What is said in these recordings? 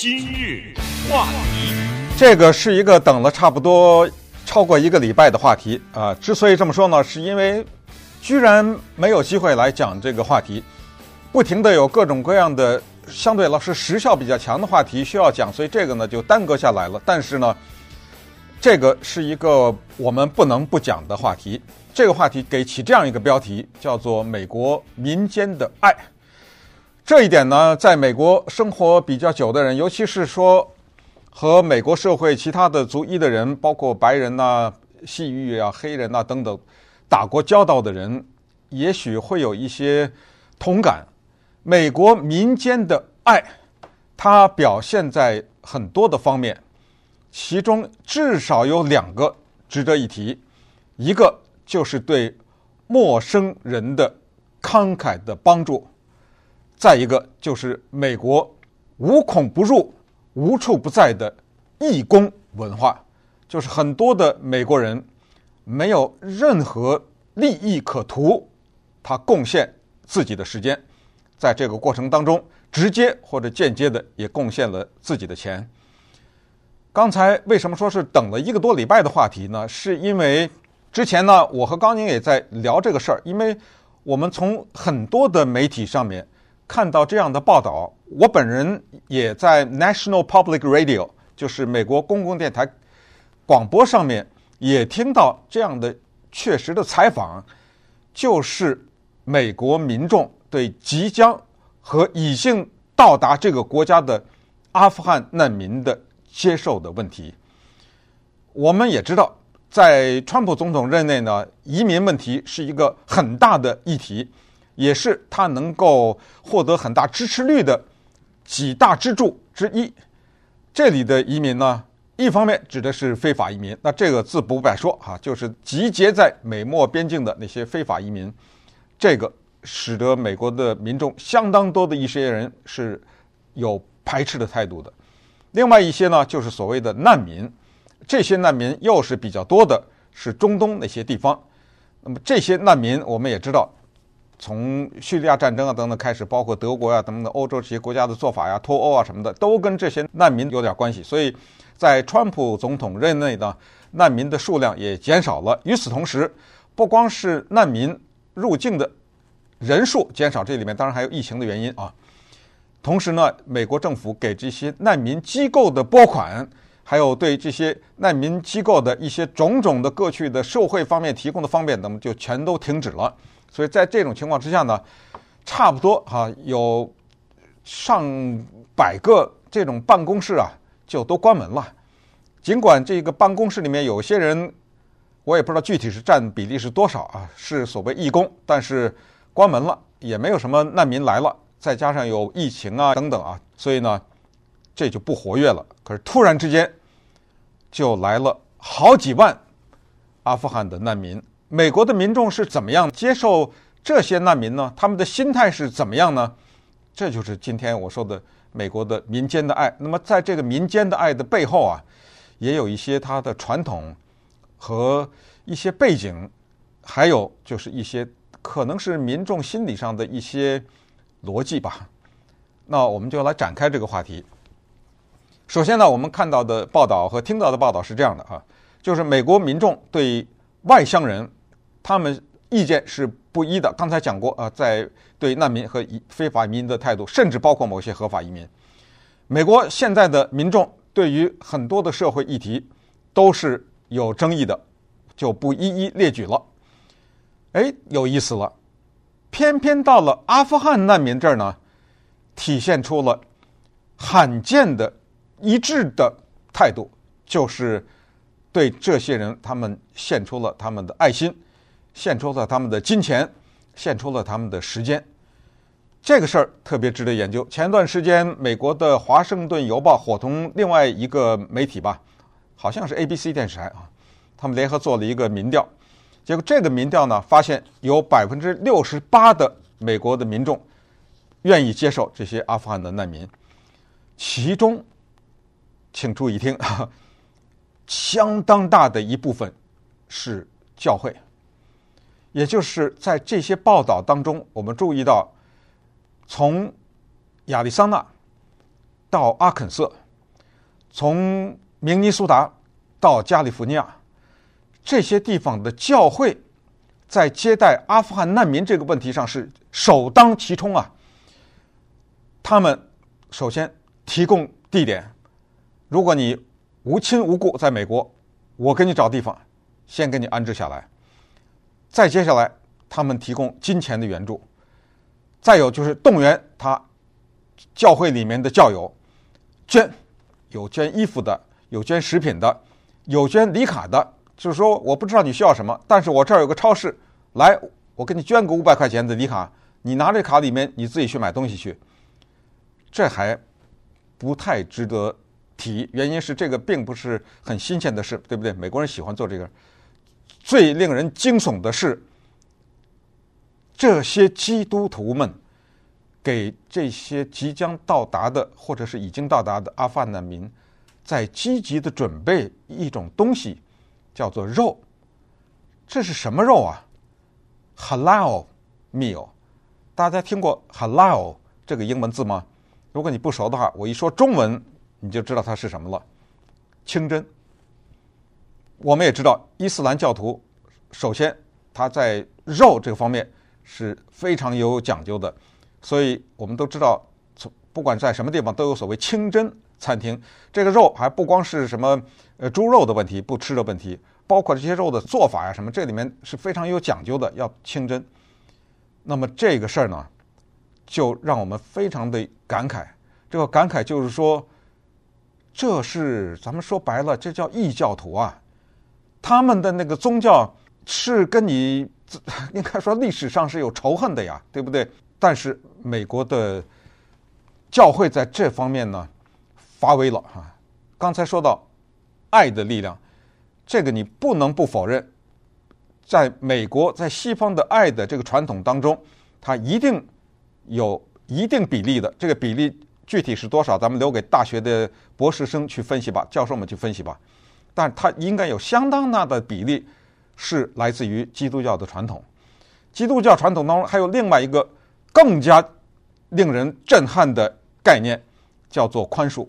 今日话题，这个是一个等了差不多超过一个礼拜的话题啊。之所以这么说呢，是因为居然没有机会来讲这个话题，不停的有各种各样的相对来说时效比较强的话题需要讲，所以这个呢就耽搁下来了。但是呢，这个是一个我们不能不讲的话题。这个话题给起这样一个标题，叫做“美国民间的爱”。这一点呢，在美国生活比较久的人，尤其是说和美国社会其他的族裔的人，包括白人呐、西域啊、黑人呐等等，打过交道的人，也许会有一些同感。美国民间的爱，它表现在很多的方面，其中至少有两个值得一提，一个就是对陌生人的慷慨的帮助。再一个就是美国无孔不入、无处不在的义工文化，就是很多的美国人没有任何利益可图，他贡献自己的时间，在这个过程当中，直接或者间接的也贡献了自己的钱。刚才为什么说是等了一个多礼拜的话题呢？是因为之前呢，我和刚宁也在聊这个事儿，因为我们从很多的媒体上面。看到这样的报道，我本人也在 National Public Radio，就是美国公共电台广播上面也听到这样的确实的采访，就是美国民众对即将和已经到达这个国家的阿富汗难民的接受的问题。我们也知道，在川普总统任内呢，移民问题是一个很大的议题。也是他能够获得很大支持率的几大支柱之一。这里的移民呢，一方面指的是非法移民，那这个自不必说哈，就是集结在美墨边境的那些非法移民，这个使得美国的民众相当多的一些人是有排斥的态度的。另外一些呢，就是所谓的难民，这些难民又是比较多的，是中东那些地方。那么这些难民，我们也知道。从叙利亚战争啊等等开始，包括德国呀、啊、等等欧洲这些国家的做法呀、脱欧啊什么的，都跟这些难民有点关系。所以，在川普总统任内呢，难民的数量也减少了。与此同时，不光是难民入境的人数减少，这里面当然还有疫情的原因啊。同时呢，美国政府给这些难民机构的拨款，还有对这些难民机构的一些种种的过去的社会方面提供的方便等，就全都停止了。所以在这种情况之下呢，差不多哈有上百个这种办公室啊就都关门了。尽管这个办公室里面有些人，我也不知道具体是占比例是多少啊，是所谓义工，但是关门了，也没有什么难民来了。再加上有疫情啊等等啊，所以呢这就不活跃了。可是突然之间就来了好几万阿富汗的难民。美国的民众是怎么样接受这些难民呢？他们的心态是怎么样呢？这就是今天我说的美国的民间的爱。那么，在这个民间的爱的背后啊，也有一些它的传统和一些背景，还有就是一些可能是民众心理上的一些逻辑吧。那我们就来展开这个话题。首先呢，我们看到的报道和听到的报道是这样的啊，就是美国民众对外乡人。他们意见是不一的。刚才讲过啊，在对难民和非法移民的态度，甚至包括某些合法移民，美国现在的民众对于很多的社会议题都是有争议的，就不一一列举了。哎，有意思了，偏偏到了阿富汗难民这儿呢，体现出了罕见的一致的态度，就是对这些人，他们献出了他们的爱心。献出了他们的金钱，献出了他们的时间，这个事儿特别值得研究。前段时间，美国的《华盛顿邮报》伙同另外一个媒体吧，好像是 ABC 电视台啊，他们联合做了一个民调，结果这个民调呢，发现有百分之六十八的美国的民众愿意接受这些阿富汗的难民，其中，请注意听，相当大的一部分是教会。也就是在这些报道当中，我们注意到，从亚利桑那到阿肯色，从明尼苏达到加利福尼亚，这些地方的教会，在接待阿富汗难民这个问题上是首当其冲啊。他们首先提供地点，如果你无亲无故在美国，我给你找地方，先给你安置下来。再接下来，他们提供金钱的援助，再有就是动员他教会里面的教友捐，有捐衣服的，有捐食品的，有捐礼卡的。就是说，我不知道你需要什么，但是我这儿有个超市，来，我给你捐个五百块钱的礼卡，你拿这卡里面你自己去买东西去。这还不太值得提，原因是这个并不是很新鲜的事，对不对？美国人喜欢做这个。最令人惊悚的是，这些基督徒们给这些即将到达的或者是已经到达的阿富汗难民，在积极的准备一种东西，叫做肉。这是什么肉啊？Halal meal。大家听过 Halal 这个英文字吗？如果你不熟的话，我一说中文你就知道它是什么了。清真。我们也知道，伊斯兰教徒首先他在肉这个方面是非常有讲究的，所以我们都知道，从不管在什么地方都有所谓清真餐厅。这个肉还不光是什么呃猪肉的问题，不吃的问题，包括这些肉的做法呀什么，这里面是非常有讲究的，要清真。那么这个事儿呢，就让我们非常的感慨。这个感慨就是说，这是咱们说白了，这叫异教徒啊。他们的那个宗教是跟你 应该说历史上是有仇恨的呀，对不对？但是美国的教会在这方面呢发威了哈。刚才说到爱的力量，这个你不能不否认，在美国在西方的爱的这个传统当中，它一定有一定比例的。这个比例具体是多少，咱们留给大学的博士生去分析吧，教授们去分析吧。但它应该有相当大的比例是来自于基督教的传统。基督教传统当中还有另外一个更加令人震撼的概念，叫做宽恕。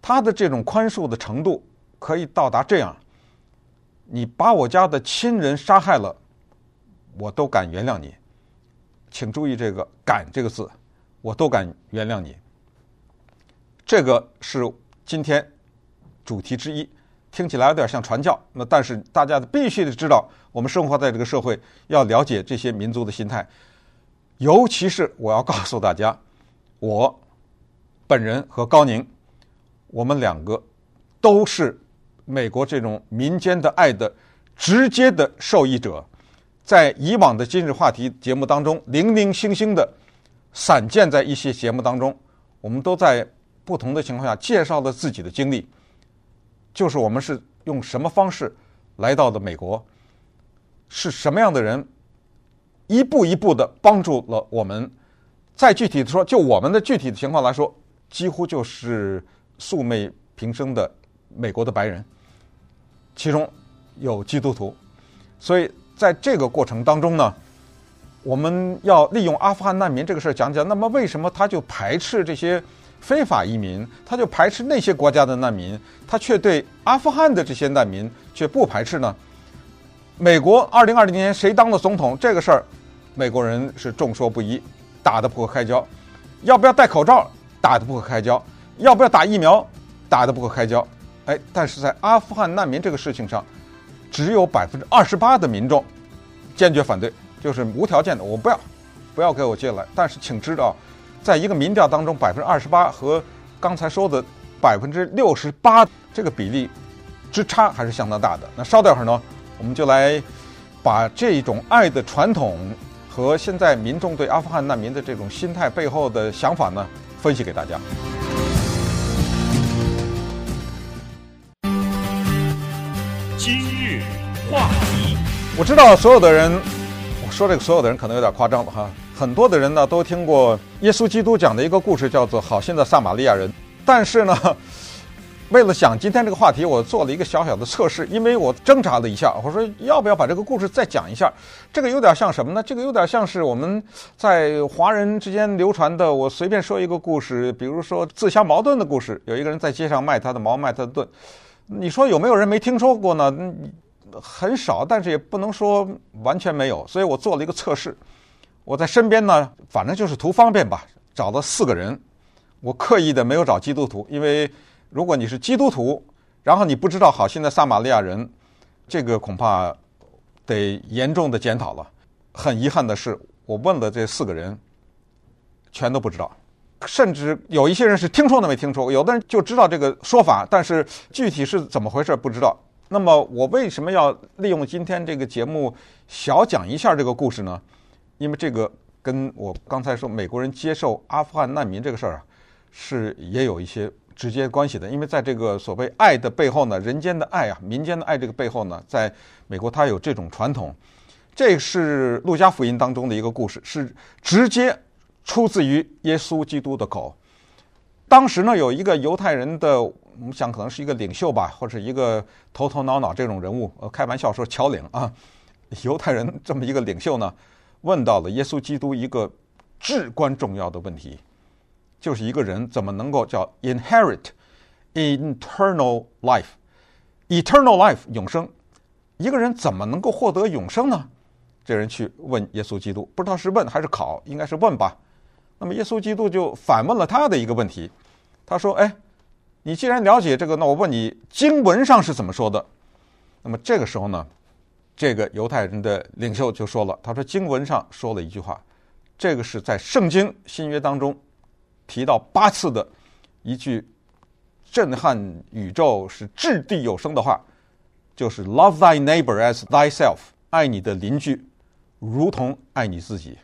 它的这种宽恕的程度可以到达这样：你把我家的亲人杀害了，我都敢原谅你。请注意这个“敢”这个字，我都敢原谅你。这个是今天主题之一。听起来有点像传教，那但是大家必须得知道，我们生活在这个社会，要了解这些民族的心态。尤其是我要告诉大家，我本人和高宁，我们两个都是美国这种民间的爱的直接的受益者。在以往的今日话题节目当中，零零星星的散见在一些节目当中，我们都在不同的情况下介绍了自己的经历。就是我们是用什么方式来到的美国，是什么样的人，一步一步的帮助了我们。再具体的说，就我们的具体的情况来说，几乎就是素昧平生的美国的白人，其中有基督徒。所以在这个过程当中呢，我们要利用阿富汗难民这个事儿讲讲。那么为什么他就排斥这些？非法移民，他就排斥那些国家的难民，他却对阿富汗的这些难民却不排斥呢？美国二零二零年谁当了总统这个事儿，美国人是众说不一，打得不可开交。要不要戴口罩？打得不可开交。要不要打疫苗？打得不可开交。哎，但是在阿富汗难民这个事情上，只有百分之二十八的民众坚决反对，就是无条件的，我不要，不要给我进来。但是请知道。在一个民调当中，百分之二十八和刚才说的百分之六十八这个比例之差还是相当大的。那稍等会儿呢，我们就来把这种爱的传统和现在民众对阿富汗难民的这种心态背后的想法呢，分析给大家。今日话题，我知道所有的人，我说这个所有的人可能有点夸张了哈。很多的人呢都听过耶稣基督讲的一个故事，叫做“好心的撒玛利亚人”。但是呢，为了讲今天这个话题，我做了一个小小的测试，因为我挣扎了一下，我说要不要把这个故事再讲一下？这个有点像什么呢？这个有点像是我们在华人之间流传的。我随便说一个故事，比如说自相矛盾的故事。有一个人在街上卖他的矛，卖他的盾。你说有没有人没听说过呢？很少，但是也不能说完全没有。所以我做了一个测试，我在身边呢，反正就是图方便吧，找了四个人。我刻意的没有找基督徒，因为。如果你是基督徒，然后你不知道好心的撒玛利亚人，这个恐怕得严重的检讨了。很遗憾的是，我问了这四个人，全都不知道，甚至有一些人是听说都没听说，有的人就知道这个说法，但是具体是怎么回事不知道。那么我为什么要利用今天这个节目小讲一下这个故事呢？因为这个跟我刚才说美国人接受阿富汗难民这个事儿啊，是也有一些。直接关系的，因为在这个所谓爱的背后呢，人间的爱啊，民间的爱这个背后呢，在美国它有这种传统。这是路加福音当中的一个故事，是直接出自于耶稣基督的口。当时呢，有一个犹太人的，我们想可能是一个领袖吧，或者一个头头脑脑这种人物，呃，开玩笑说乔领啊，犹太人这么一个领袖呢，问到了耶稣基督一个至关重要的问题。就是一个人怎么能够叫 inherit eternal life，eternal life 永生，一个人怎么能够获得永生呢？这人去问耶稣基督，不知道是问还是考，应该是问吧。那么耶稣基督就反问了他的一个问题，他说：“哎，你既然了解这个，那我问你，经文上是怎么说的？”那么这个时候呢，这个犹太人的领袖就说了，他说：“经文上说了一句话，这个是在圣经新约当中。”提到八次的一句震撼宇宙、是掷地有声的话，就是 “Love thy neighbor as thyself”，爱你的邻居如同爱你自己，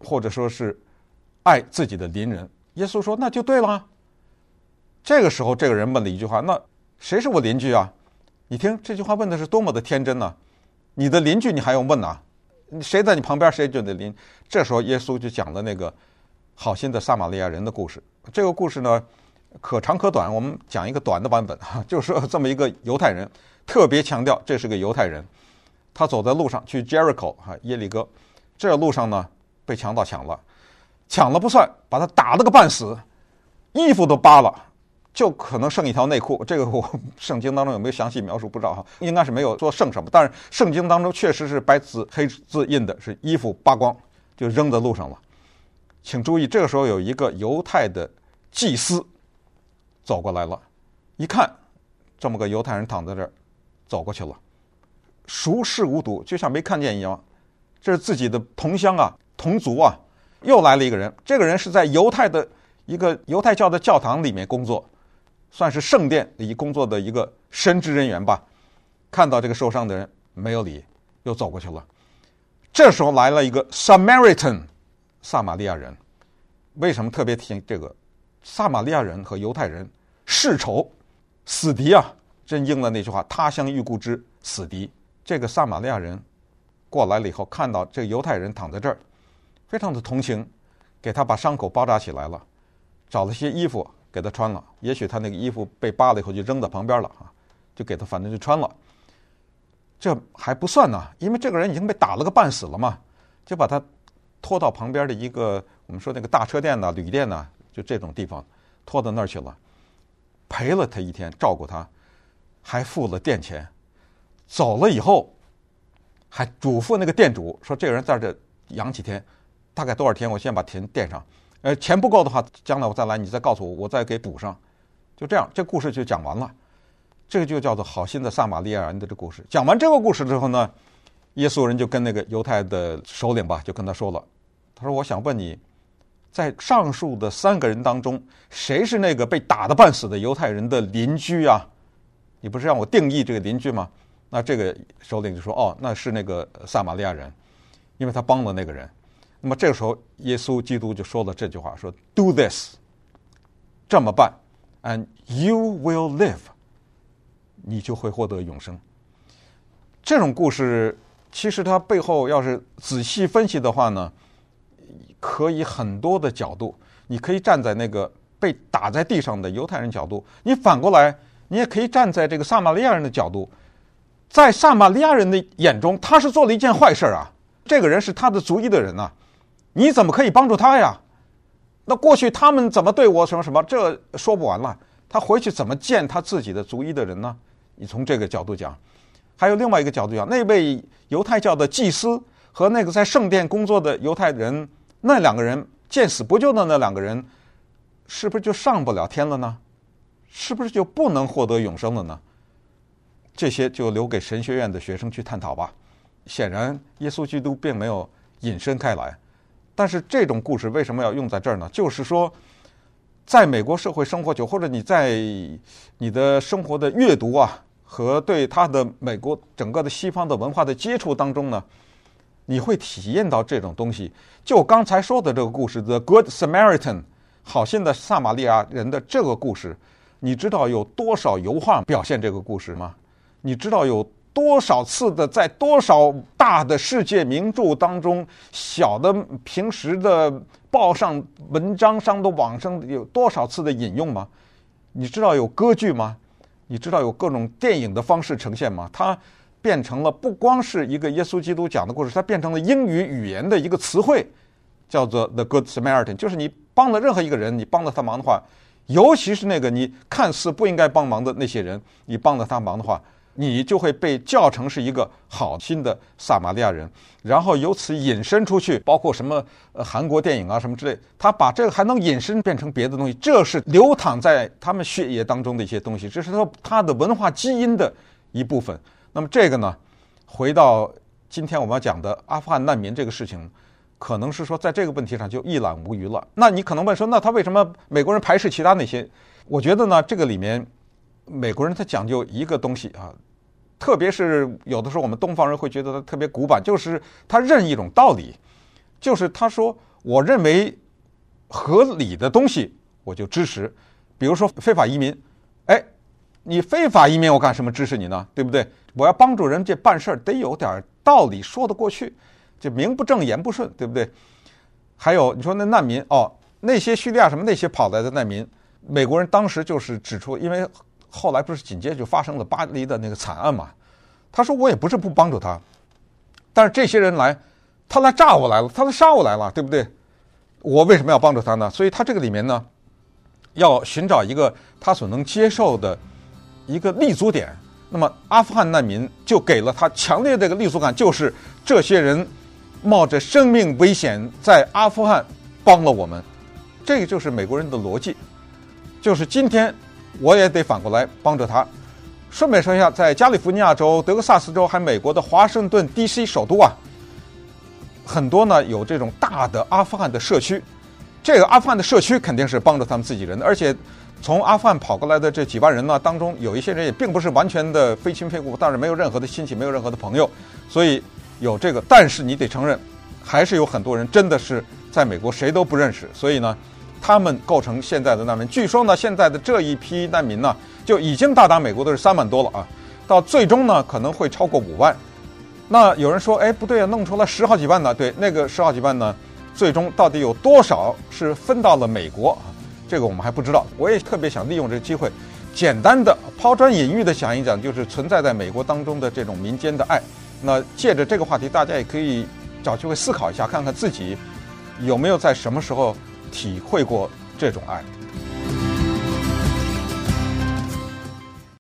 或者说是爱自己的邻人。耶稣说：“那就对了。”这个时候，这个人问了一句话：“那谁是我邻居啊？”你听这句话问的是多么的天真呢、你的邻居你还用问啊？谁在你旁边，谁就得邻。这时候，耶稣就讲了那个。好心的撒玛利亚人的故事，这个故事呢，可长可短。我们讲一个短的版本哈，就是这么一个犹太人，特别强调这是个犹太人，他走在路上去 Jericho 哈耶利哥，这路上呢被强盗抢了，抢了不算，把他打了个半死，衣服都扒了，就可能剩一条内裤。这个我圣经当中有没有详细描述不知道哈，应该是没有说剩什么，但是圣经当中确实是白字黑字印的是衣服扒光就扔在路上了。请注意，这个时候有一个犹太的祭司走过来了，一看这么个犹太人躺在这儿，走过去了，熟视无睹，就像没看见一样。这是自己的同乡啊，同族啊，又来了一个人。这个人是在犹太的一个犹太教的教堂里面工作，算是圣殿里工作的一个神职人员吧。看到这个受伤的人，没有理，又走过去了。这时候来了一个 Samaritan。撒玛利亚人为什么特别提醒这个？撒玛利亚人和犹太人世仇、死敌啊！真应了那句话：“他乡遇故知，死敌。”这个撒玛利亚人过来了以后，看到这个犹太人躺在这儿，非常的同情，给他把伤口包扎起来了，找了些衣服给他穿了。也许他那个衣服被扒了以后就扔在旁边了啊，就给他反正就穿了。这还不算呢，因为这个人已经被打了个半死了嘛，就把他。拖到旁边的一个我们说那个大车店呐、旅店呐，就这种地方，拖到那儿去了，陪了他一天，照顾他，还付了店钱。走了以后，还嘱咐那个店主说：“这个人在这养几天，大概多少天，我先把钱垫上。呃，钱不够的话，将来我再来，你再告诉我，我再给补上。”就这样，这故事就讲完了。这个就叫做好心的撒玛利亚人的这故事。讲完这个故事之后呢，耶稣人就跟那个犹太的首领吧，就跟他说了。他说：“我想问你，在上述的三个人当中，谁是那个被打得半死的犹太人的邻居啊？你不是让我定义这个邻居吗？那这个首领就说：‘哦，那是那个撒玛利亚人，因为他帮了那个人。’那么这个时候，耶稣基督就说了这句话：说 ‘Do this’，这么办，and you will live，你就会获得永生。这种故事其实它背后要是仔细分析的话呢？”可以很多的角度，你可以站在那个被打在地上的犹太人角度，你反过来，你也可以站在这个撒玛利亚人的角度，在撒玛利亚人的眼中，他是做了一件坏事啊。这个人是他的族裔的人呐，你怎么可以帮助他呀？那过去他们怎么对我什么什么，这说不完了。他回去怎么见他自己的族裔的人呢？你从这个角度讲，还有另外一个角度讲，那位犹太教的祭司和那个在圣殿工作的犹太人，那两个人见死不救的那两个人，是不是就上不了天了呢？是不是就不能获得永生了呢？这些就留给神学院的学生去探讨吧。显然，耶稣基督并没有引申开来。但是这种故事为什么要用在这儿呢？就是说，在美国社会生活久，或者你在你的生活的阅读啊，和对他的美国整个的西方的文化的接触当中呢，你会体验到这种东西。就刚才说的这个故事，《The Good Samaritan》好心的撒玛利亚人的这个故事，你知道有多少油画表现这个故事吗？你知道有？多少次的，在多少大的世界名著当中，小的平时的报上文章上的网上有多少次的引用吗？你知道有歌剧吗？你知道有各种电影的方式呈现吗？它变成了不光是一个耶稣基督讲的故事，它变成了英语语言的一个词汇，叫做 The Good Samaritan，就是你帮了任何一个人，你帮了他忙的话，尤其是那个你看似不应该帮忙的那些人，你帮了他忙的话。你就会被叫成是一个好心的撒玛利亚人，然后由此引申出去，包括什么呃韩国电影啊什么之类，他把这个还能引申变成别的东西，这是流淌在他们血液当中的一些东西，这是说他的文化基因的一部分。那么这个呢，回到今天我们要讲的阿富汗难民这个事情，可能是说在这个问题上就一览无余了。那你可能问说，那他为什么美国人排斥其他那些？我觉得呢，这个里面。美国人他讲究一个东西啊，特别是有的时候我们东方人会觉得他特别古板，就是他认一种道理，就是他说我认为合理的东西我就支持，比如说非法移民，哎，你非法移民我干什么支持你呢？对不对？我要帮助人家办事儿得有点道理说得过去，就名不正言不顺，对不对？还有你说那难民哦，那些叙利亚什么那些跑来的难民，美国人当时就是指出，因为。后来不是紧接着就发生了巴黎的那个惨案嘛？他说我也不是不帮助他，但是这些人来，他来炸我来了，他来杀我来了，对不对？我为什么要帮助他呢？所以他这个里面呢，要寻找一个他所能接受的一个立足点。那么阿富汗难民就给了他强烈的一个立足感，就是这些人冒着生命危险在阿富汗帮了我们，这个就是美国人的逻辑，就是今天。我也得反过来帮着他。顺便说一下，在加利福尼亚州、德克萨斯州，还美国的华盛顿 D.C. 首都啊，很多呢有这种大的阿富汗的社区。这个阿富汗的社区肯定是帮着他们自己人的，而且从阿富汗跑过来的这几万人呢，当中有一些人也并不是完全的非亲非故，但是没有任何的亲戚，没有任何的朋友，所以有这个。但是你得承认，还是有很多人真的是在美国谁都不认识，所以呢。他们构成现在的难民。据说呢，现在的这一批难民呢，就已经到达美国的是三万多了啊。到最终呢，可能会超过五万。那有人说，哎，不对啊，弄出来十好几万呢。对，那个十好几万呢，最终到底有多少是分到了美国啊？这个我们还不知道。我也特别想利用这个机会，简单的抛砖引玉的讲一讲，就是存在在美国当中的这种民间的爱。那借着这个话题，大家也可以找机会思考一下，看看自己有没有在什么时候。体会过这种爱。